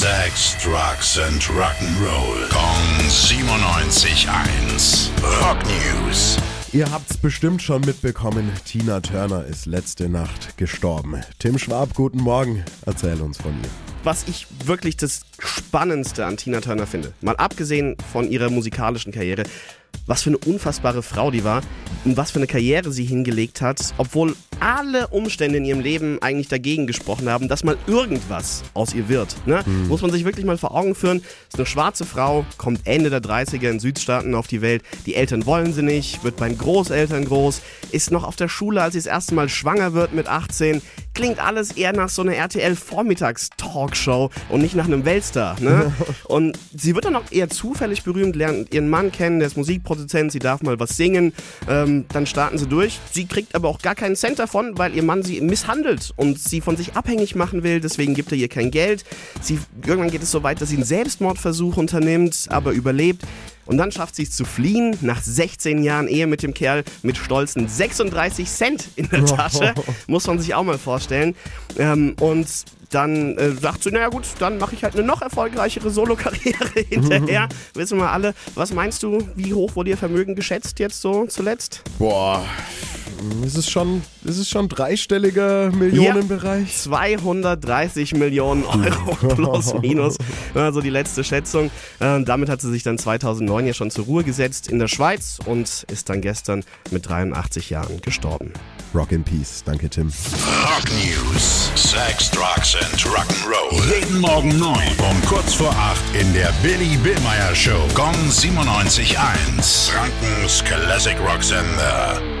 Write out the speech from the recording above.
Sex, Drugs and Rock'n'Roll. Kong 97.1. Rock News. Ihr habt's bestimmt schon mitbekommen, Tina Turner ist letzte Nacht gestorben. Tim Schwab, guten Morgen. Erzähl uns von ihr. Was ich wirklich das Spannendste an Tina Turner finde, mal abgesehen von ihrer musikalischen Karriere, was für eine unfassbare Frau die war und was für eine Karriere sie hingelegt hat, obwohl alle Umstände in ihrem Leben eigentlich dagegen gesprochen haben, dass mal irgendwas aus ihr wird. Ne? Muss man sich wirklich mal vor Augen führen. Ist eine schwarze Frau, kommt Ende der 30er in Südstaaten auf die Welt. Die Eltern wollen sie nicht, wird bei den Großeltern groß, ist noch auf der Schule, als sie das erste Mal schwanger wird mit 18. Klingt alles eher nach so einer RTL-Vormittags-Talkshow und nicht nach einem Weltstar. Ne? Und sie wird dann auch eher zufällig berühmt, lernt ihren Mann kennen, der ist Musikproduzent, sie darf mal was singen. Ähm, dann starten sie durch. Sie kriegt aber auch gar keinen Cent davon, weil ihr Mann sie misshandelt und sie von sich abhängig machen will. Deswegen gibt er ihr kein Geld. Sie, irgendwann geht es so weit, dass sie einen Selbstmordversuch unternimmt, aber überlebt. Und dann schafft sie es zu fliehen, nach 16 Jahren Ehe mit dem Kerl mit stolzen 36 Cent in der Tasche. Muss man sich auch mal vorstellen. Ähm, und dann äh, sagt sie, naja gut, dann mache ich halt eine noch erfolgreichere Solokarriere hinterher. Wissen wir alle. Was meinst du, wie hoch wurde ihr Vermögen geschätzt jetzt so zuletzt? Boah, ist es schon, ist es schon dreistelliger Millionenbereich? 230 Millionen Euro plus minus. Also die letzte Schätzung. Ähm, damit hat sie sich dann 2009 ja schon zur Ruhe gesetzt in der Schweiz und ist dann gestern mit 83 Jahren gestorben. Rock in Peace. Danke, Tim. Rock News. Sex, Drugs and Rock'n'Roll. Jeden Morgen 9 um kurz vor 8 in der Billy Billmeyer Show. Gong 97.1. Frankens Classic Rock Sender.